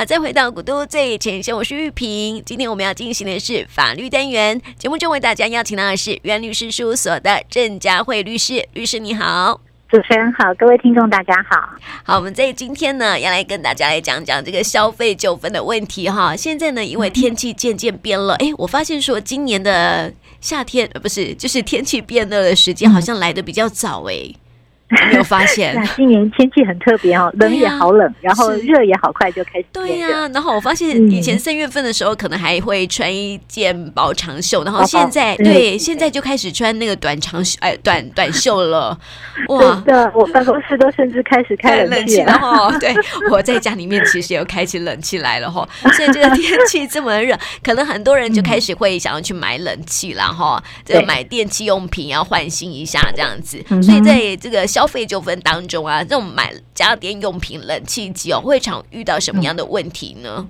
好，再回到古都最前线，我是玉萍。今天我们要进行的是法律单元，节目中为大家邀请到的是原律师事务所的郑佳慧律师。律师你好。主持人好，各位听众大家好。好，我们在今天呢，要来跟大家来讲讲这个消费纠纷的问题哈。现在呢，因为天气渐渐变了，哎、嗯，我发现说今年的夏天呃不是，就是天气变热的时间好像来的比较早哎。有 没有发现？那今年天气很特别哦，冷也好冷，啊、然后热也好快就开始。对呀、啊，然后我发现以前三月份的时候可能还会穿一件薄长袖，然后现在对，现在就开始穿那个短长袖，哎，短短袖了。哇，对的，我办公室都甚至开始开冷气了哈。对，我在家里面其实也有开起冷气来了哈。所以这个天气这么热，可能很多人就开始会想要去买冷气了哈，这个买电器用品要换新一下这样子。所以在这个消费纠纷当中啊，这种买家电用品、冷气机哦，会常遇到什么样的问题呢？嗯、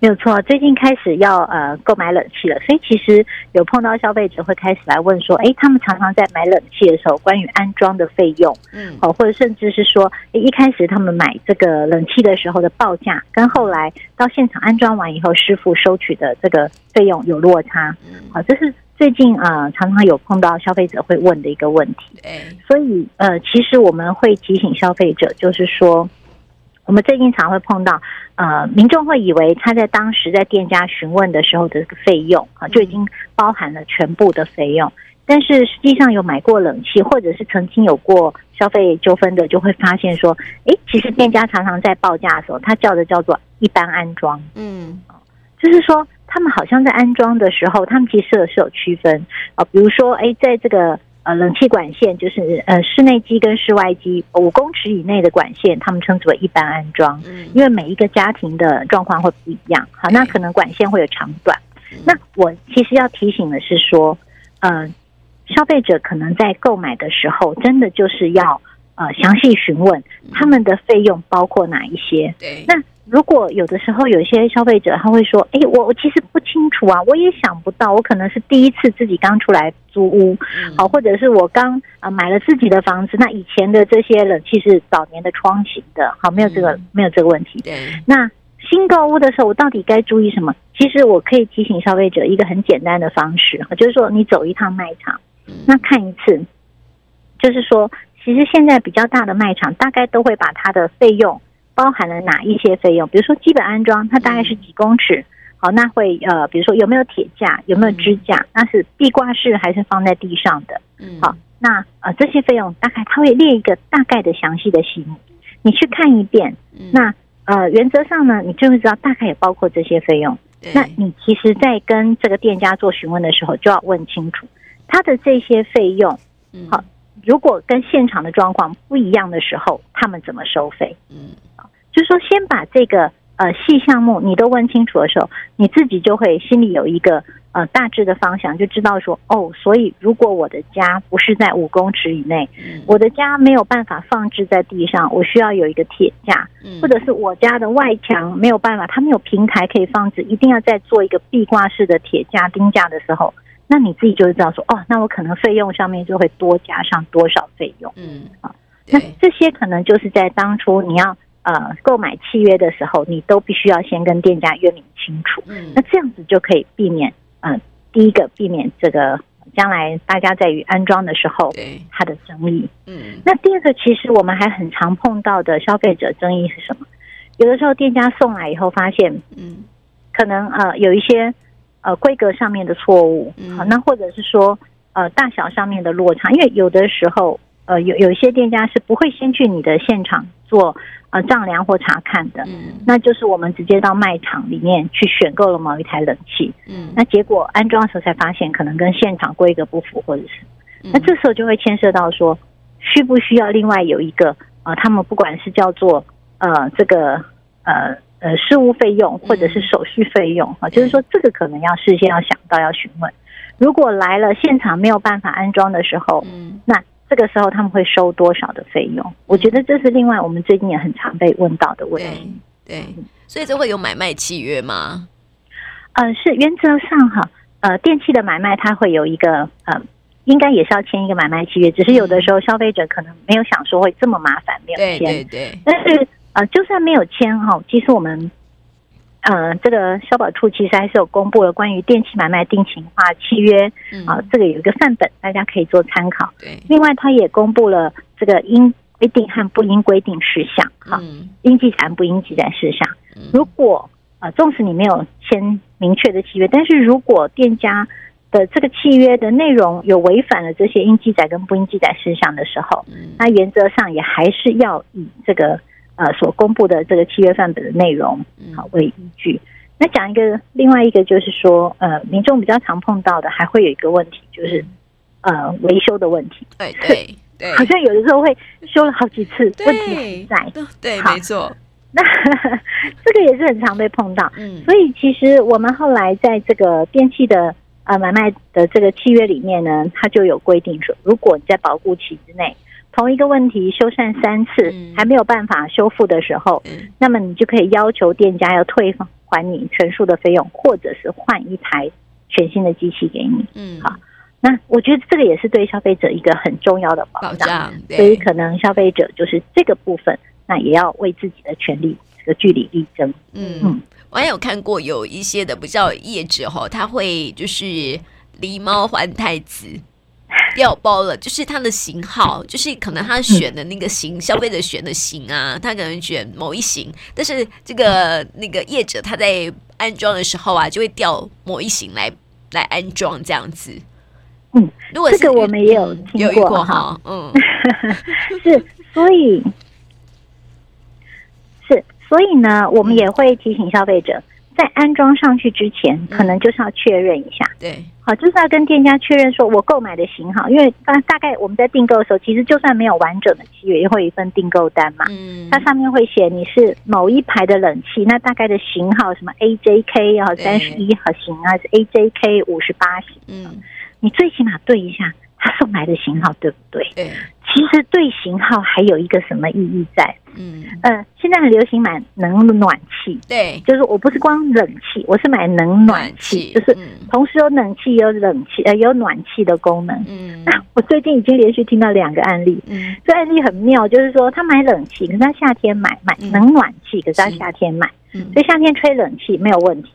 没有错，最近开始要呃购买冷气了，所以其实有碰到消费者会开始来问说，哎，他们常常在买冷气的时候，关于安装的费用，嗯，哦，或者甚至是说，一开始他们买这个冷气的时候的报价，跟后来到现场安装完以后，师傅收取的这个费用有落差，嗯，好，这是。最近啊、呃，常常有碰到消费者会问的一个问题，所以呃，其实我们会提醒消费者，就是说，我们最近常会碰到呃，民众会以为他在当时在店家询问的时候的这个费用啊，就已经包含了全部的费用，但是实际上有买过冷气或者是曾经有过消费纠纷的，就会发现说，哎，其实店家常常在报价的时候，他叫的叫做一般安装，嗯，就是说。他们好像在安装的时候，他们其实是有区分啊，比如说，哎，在这个呃冷气管线，就是呃室内机跟室外机五公尺以内的管线，他们称之为一般安装，因为每一个家庭的状况会不一样，好，那可能管线会有长短。那我其实要提醒的是说，呃，消费者可能在购买的时候，真的就是要呃详细询问他们的费用包括哪一些。对，那。如果有的时候有些消费者他会说：“哎，我我其实不清楚啊，我也想不到，我可能是第一次自己刚出来租屋，好，或者是我刚啊买了自己的房子，那以前的这些冷气是早年的窗型的，好，没有这个没有这个问题。对，那新购屋的时候，我到底该注意什么？其实我可以提醒消费者一个很简单的方式，就是说你走一趟卖场，那看一次，就是说，其实现在比较大的卖场大概都会把它的费用。包含了哪一些费用？比如说基本安装，它大概是几公尺？好，那会呃，比如说有没有铁架，有没有支架？那是壁挂式还是放在地上的？嗯，好，那呃这些费用大概它会列一个大概的详细的细目，你去看一遍。那呃原则上呢，你就会知道大概也包括这些费用。那你其实，在跟这个店家做询问的时候，就要问清楚他的这些费用。好，如果跟现场的状况不一样的时候，他们怎么收费？嗯。就是说，先把这个呃细项目你都问清楚的时候，你自己就会心里有一个呃大致的方向，就知道说哦，所以如果我的家不是在五公尺以内，我的家没有办法放置在地上，我需要有一个铁架，或者是我家的外墙没有办法，它没有平台可以放置，一定要再做一个壁挂式的铁架钉架的时候，那你自己就会知道说哦，那我可能费用上面就会多加上多少费用，嗯啊，那这些可能就是在当初你要。呃，购买契约的时候，你都必须要先跟店家约明清楚。嗯，那这样子就可以避免，呃，第一个避免这个将来大家在于安装的时候，对它的争议。嗯，那第二个，其实我们还很常碰到的消费者争议是什么？有的时候店家送来以后发现，嗯，可能呃有一些呃规格上面的错误，嗯，好，那或者是说呃大小上面的落差，因为有的时候呃有有一些店家是不会先去你的现场做。呃，丈量或查看的，嗯，那就是我们直接到卖场里面去选购了某一台冷气，嗯，那结果安装的时候才发现，可能跟现场规格不符，或者是，那这时候就会牵涉到说，需不需要另外有一个呃，他们不管是叫做呃这个呃呃事务费用，或者是手续费用啊，就是说这个可能要事先要想到要询问，如果来了现场没有办法安装的时候，嗯，那。这个时候他们会收多少的费用？我觉得这是另外我们最近也很常被问到的问题。对，对，所以这会有买卖契约吗？呃，是原则上哈，呃，电器的买卖它会有一个呃，应该也是要签一个买卖契约，只是有的时候消费者可能没有想说会这么麻烦，没有签。对对对。但是呃，就算没有签哈，其实我们呃，这个消保处其实还是有公布了关于电器买卖定型化契约，嗯、啊，这个有一个范本，大家可以做参考。对，另外他也公布了这个应规定和不应规定事项，哈、嗯，应记载不应记载事项。如果啊，纵使你没有签明确的契约，但是如果店家的这个契约的内容有违反了这些应记载跟不应记载事项的时候，嗯、那原则上也还是要以这个。呃，所公布的这个契约范本的内容，好为依据。那讲一个，另外一个就是说，呃，民众比较常碰到的，还会有一个问题，就是呃，维修的问题。对对 对，好像有的时候会修了好几次，问题还在。对，没错。那这个也是很常被碰到。嗯，所以其实我们后来在这个电器的呃买卖的这个契约里面呢，它就有规定说，如果你在保固期之内。同一个问题修缮三次还没有办法修复的时候，嗯、那么你就可以要求店家要退还你全数的费用，或者是换一台全新的机器给你。嗯，好，那我觉得这个也是对消费者一个很重要的保障。保障，所以可能消费者就是这个部分，那也要为自己的权利这个据理力争。嗯嗯，我还有看过有一些的不叫业者哈，他会就是狸猫换太子。掉包了，就是它的型号，就是可能他选的那个型，消费者选的型啊，他可能选某一型，但是这个那个业者他在安装的时候啊，就会调某一型来来安装这样子。嗯，如果这个我们也有听过哈，嗯，是，所以是，所以呢，我们也会提醒消费者。在安装上去之前，可能就是要确认一下。嗯、对，好，就是要跟店家确认说，我购买的型号，因为大大概我们在订购的时候，其实就算没有完整的契约，也会有一份订购单嘛。嗯，它上面会写你是某一排的冷气，那大概的型号什么 AJK 啊三十一号型啊，还是 AJK 五十八型。嗯，你最起码对一下他送来的型号对不对？对。其实对型号还有一个什么意义在？嗯呃，现在很流行买冷暖气，对，就是我不是光冷气，我是买冷暖气，就是同时有冷气有冷气呃有暖气的功能。嗯，那我最近已经连续听到两个案例，嗯，这案例很妙，就是说他买冷气，可是他夏天买买冷暖气，可是他夏天买，所以夏天吹冷气没有问题，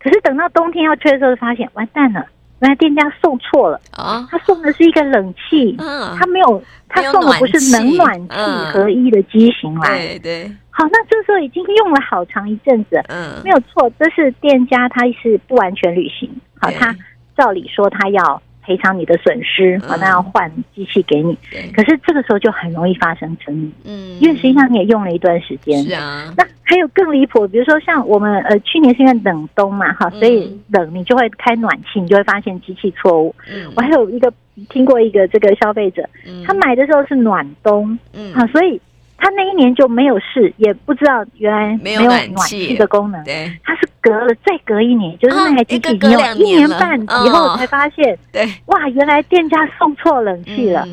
可是等到冬天要吹的时候，发现完蛋了。原来店家送错了啊！他送的是一个冷气，嗯，他没有，他送的不是冷暖气合一的机型来。对对。好，那这时候已经用了好长一阵子，嗯，没有错，这是店家他是不完全履行。好，他照理说他要。赔偿你的损失，好，那要换机器给你。可是这个时候就很容易发生争议，嗯，因为实际上你也用了一段时间，是啊。那还有更离谱，比如说像我们呃去年是因为冷冬嘛，哈，所以冷你就会开暖气，你就会发现机器错误。嗯，我还有一个听过一个这个消费者，他买的时候是暖冬，嗯，好，所以。他那一年就没有试，也不知道原来没有暖气的功能。对，他是隔了再隔一年，就是那台机器已经有一年半以后才发现，对，哇，原来店家送错冷气了。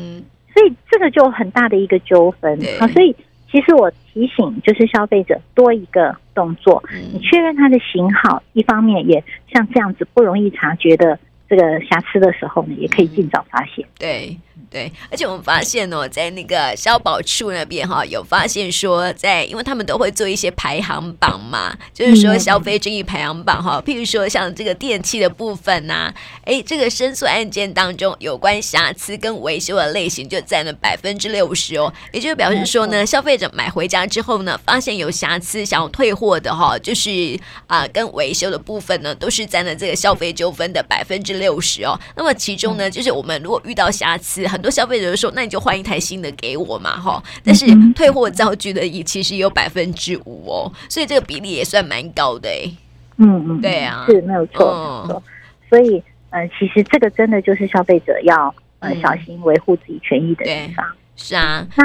所以这个就很大的一个纠纷。好，所以其实我提醒就是消费者多一个动作，你确认它的型号，一方面也像这样子不容易察觉的这个瑕疵的时候呢，也可以尽早发现。对。对，而且我们发现哦，在那个消保处那边哈，有发现说，在因为他们都会做一些排行榜嘛，就是说消费争议排行榜哈，譬如说像这个电器的部分呐、啊，哎，这个申诉案件当中有关瑕疵跟维修的类型就占了百分之六十哦，也就是表示说呢，消费者买回家之后呢，发现有瑕疵想要退货的哈，就是啊跟维修的部分呢，都是占了这个消费纠纷的百分之六十哦。那么其中呢，就是我们如果遇到瑕疵很。多消费者说：“那你就换一台新的给我嘛，哈！”但是退货造句的也其实有百分之五哦，所以这个比例也算蛮高的哎。嗯嗯，对啊，是没有错，没错。所以呃，其实这个真的就是消费者要呃小心维护自己权益的地方。是啊，那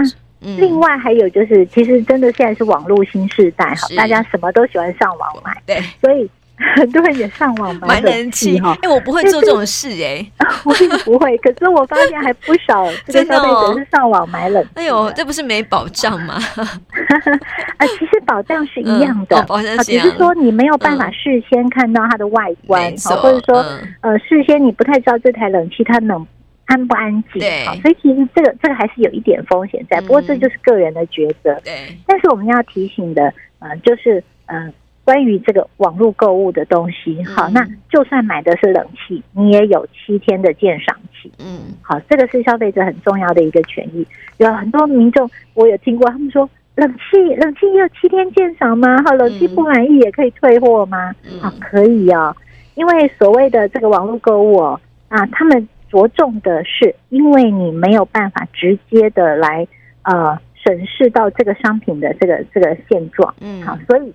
另外还有就是，其实真的现在是网络新时代哈，大家什么都喜欢上网买，对，所以。很多人也上网买冷气哈，哎，我不会做这种事哎，我也不会。可是我发现还不少 这个消费者是上网买冷气。哎呦，这不是没保障吗？啊，其实保障是一样的，保障只是说你没有办法事先看到它的外观，或者说呃，事先你不太知道这台冷气它能安不安静。对，所以其实这个这个还是有一点风险在。不过这就是个人的抉择。对，但是我们要提醒的呃，就是呃。关于这个网络购物的东西，好，那就算买的是冷气，你也有七天的鉴赏期。嗯，好，这个是消费者很重要的一个权益。有很多民众，我有听过他们说，冷气冷气也有七天鉴赏吗？好，冷气不满意也可以退货吗？啊，可以啊，因为所谓的这个网络购物哦，啊，他们着重的是，因为你没有办法直接的来呃审视到这个商品的这个这个现状，嗯，好，所以。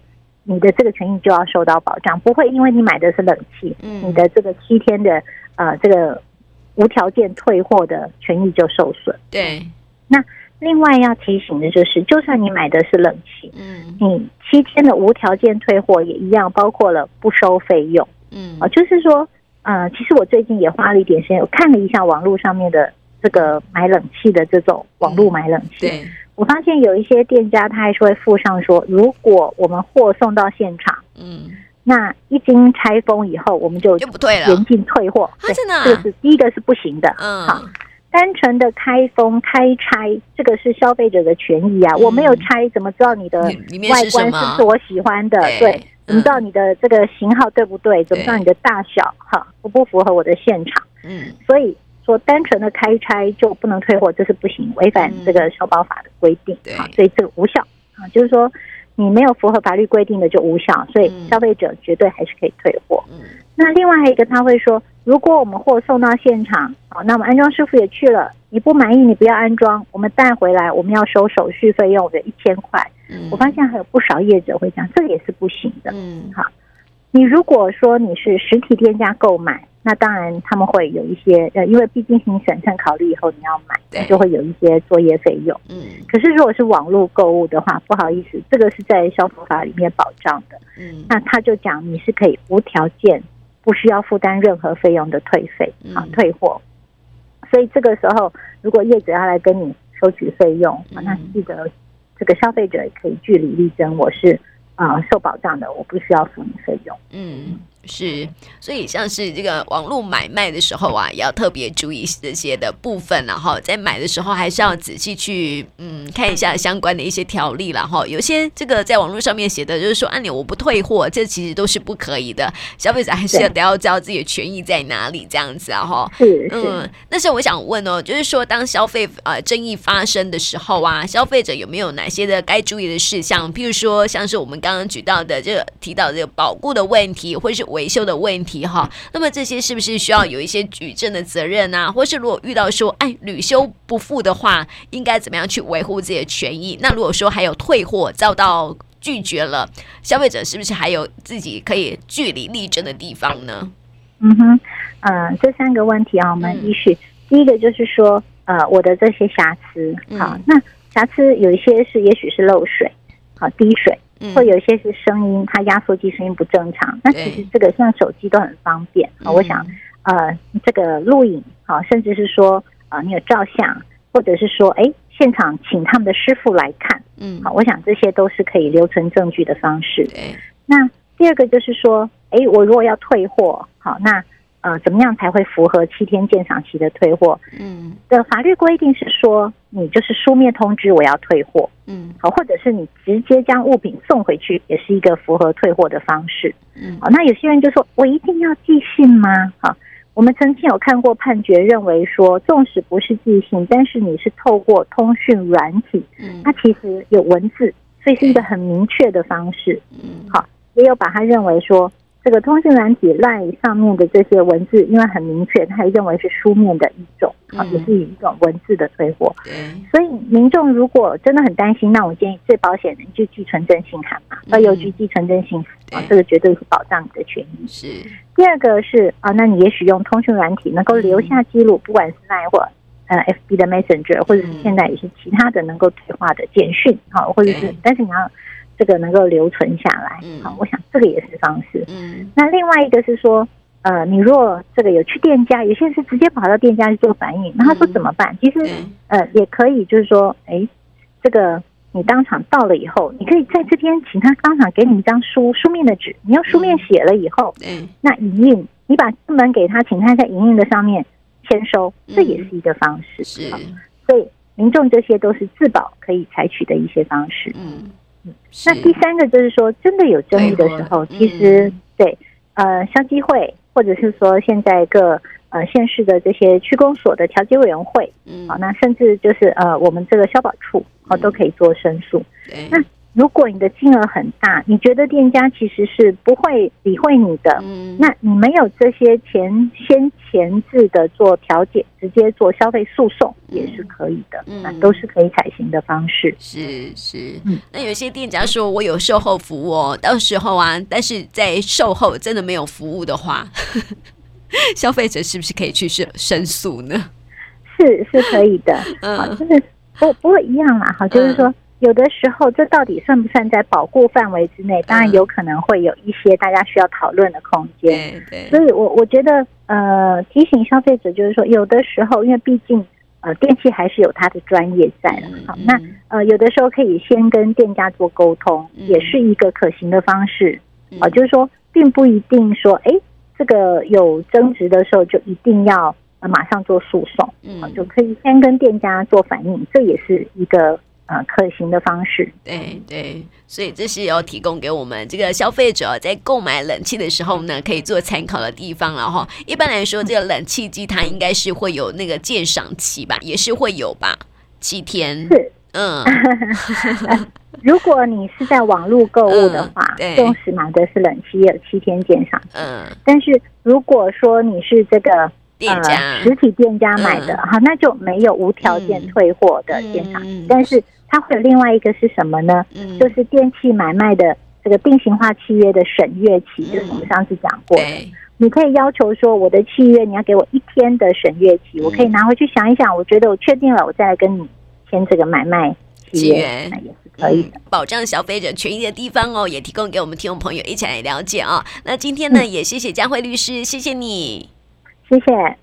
你的这个权益就要受到保障，不会因为你买的是冷气，嗯，你的这个七天的呃这个无条件退货的权益就受损。对，那另外要提醒的就是，就算你买的是冷气，嗯，你七天的无条件退货也一样，包括了不收费用，嗯，啊，就是说，呃，其实我最近也花了一点时间，我看了一下网络上面的这个买冷气的这种网络买冷气，对。我发现有一些店家，他还是会附上说，如果我们货送到现场，嗯，那一经拆封以后，我们就就不退了，严禁退货。真的，这个是第一个是不行的。嗯，好，单纯的开封开拆，这个是消费者的权益啊。我没有拆，怎么知道你的外观是不是我喜欢的？对，怎么知道你的这个型号对不对？怎么知道你的大小哈符不符合我的现场？嗯，所以。说单纯的开拆就不能退货，这是不行，违反这个消保法的规定啊，所以这个无效啊，就是说你没有符合法律规定的就无效，所以消费者绝对还是可以退货。嗯那另外还有一个他会说，如果我们货送到现场，好，那么安装师傅也去了，你不满意你不要安装，我们带回来我们要收手续费用的一千块。我发现还有不少业者会讲，这个也是不行的。嗯，好，你如果说你是实体店家购买。那当然，他们会有一些呃，因为毕竟你审慎考虑以后你要买，就会有一些作业费用。嗯，可是如果是网络购物的话，不好意思，这个是在消保法里面保障的。嗯，那他就讲你是可以无条件，不需要负担任何费用的退费啊，退货。所以这个时候，如果业者要来跟你收取费用，那记得这个消费者也可以据理力争，我是啊、呃、受保障的，我不需要付你费用。嗯。是，所以像是这个网络买卖的时候啊，也要特别注意这些的部分，然后在买的时候还是要仔细去嗯看一下相关的一些条例，然后有些这个在网络上面写的就是说按钮我不退货，这其实都是不可以的，消费者还是要得要知道自己的权益在哪里这样子啊哈。嗯，但是我想问哦，就是说当消费呃争议发生的时候啊，消费者有没有哪些的该注意的事项？譬如说像是我们刚刚举到的这个提到这个保固的问题，或是维修的问题哈，那么这些是不是需要有一些举证的责任啊？或是如果遇到说哎屡修不付的话，应该怎么样去维护自己的权益？那如果说还有退货遭到拒绝了，消费者是不是还有自己可以据理力争的地方呢？嗯哼，呃，这三个问题啊，我们依序，第一个就是说，呃，我的这些瑕疵，好，那瑕疵有一些是也许是漏水，好，滴水。会有一些是声音，它压缩机声音不正常。那其实这个像手机都很方便啊。我想，呃，这个录影啊，甚至是说，呃，你有照相，或者是说，哎，现场请他们的师傅来看，嗯，好，我想这些都是可以留存证据的方式。那第二个就是说，哎，我如果要退货，好，那。呃，怎么样才会符合七天鉴赏期的退货？嗯，的法律规定是说，你就是书面通知我要退货，嗯，好，或者是你直接将物品送回去，也是一个符合退货的方式。嗯，好，那有些人就说，我一定要寄信吗？好，我们曾经有看过判决，认为说，纵使不是寄信，但是你是透过通讯软体，嗯，它其实有文字，所以是一个很明确的方式。嗯，好，也有把它认为说。这个通讯软体 LINE 上面的这些文字，因为很明确，他也认为是书面的一种，啊，也是一种文字的退货。所以民众如果真的很担心，那我建议最保险的就寄存真信函嘛，到邮局寄存真信啊，这个绝对是保障你的权益。是。第二个是啊，那你也许用通讯软体能够留下记录，不管是 LINE 或呃 FB 的 Messenger，或者是现在也是其他的能够退化的简讯，好，或者是，但是你要。这个能够留存下来，好，我想这个也是方式。嗯，那另外一个是说，呃，你若这个有去店家，有些人是直接跑到店家去做反映，那他说怎么办？其实，呃，也可以，就是说，哎，这个你当场到了以后，你可以在这边请他当场给你一张书书面的纸，你用书面写了以后，嗯，那影印，你把正本给他，请他在影印的上面签收，这也是一个方式。是，所以民众这些都是自保可以采取的一些方式。嗯。嗯，那第三个就是说，真的有争议的时候，其实对呃消基会或者是说现在各呃县市的这些区公所的调解委员会，嗯，好，那甚至就是呃我们这个消保处，好都可以做申诉。那如果你的金额很大，你觉得店家其实是不会理会你的，嗯，那你没有这些前先前置的做调解，直接做消费诉讼也是可以的，嗯，那都是可以采行的方式。是是，嗯，那有些店家说我有售后服务哦，到时候啊，但是在售后真的没有服务的话，消费者是不是可以去申申诉呢？是是可以的，嗯，就是不不会一样啦，好，就是说。有的时候，这到底算不算在保护范围之内？当然有可能会有一些大家需要讨论的空间。对，所以我我觉得，呃，提醒消费者就是说，有的时候，因为毕竟，呃，电器还是有它的专业在的。好，那呃，有的时候可以先跟店家做沟通，也是一个可行的方式。啊，就是说，并不一定说，哎，这个有争执的时候就一定要呃马上做诉讼。嗯，就可以先跟店家做反应，这也是一个。呃，可行的方式，对对，所以这是要提供给我们这个消费者在购买冷气的时候呢，可以做参考的地方了哈。一般来说，这个冷气机它应该是会有那个鉴赏期吧，也是会有吧，七天。是，嗯。如果你是在网络购物的话，中时买的是冷气，也有七天鉴赏期。嗯。但是如果说你是这个。店家、呃、实体店家买的哈、嗯，那就没有无条件退货的现场、嗯嗯。但是它会有另外一个是什么呢？嗯、就是电器买卖的这个定型化契约的审阅期，嗯、就是我们上次讲过的。你可以要求说，我的契约你要给我一天的审阅期、嗯，我可以拿回去想一想，我觉得我确定了，我再来跟你签这个买卖契约，那也是可以的。嗯、保障消费者权益的地方哦，也提供给我们听众朋友一起来了解啊、哦。那今天呢，嗯、也谢谢佳慧律师，谢谢你。谢谢。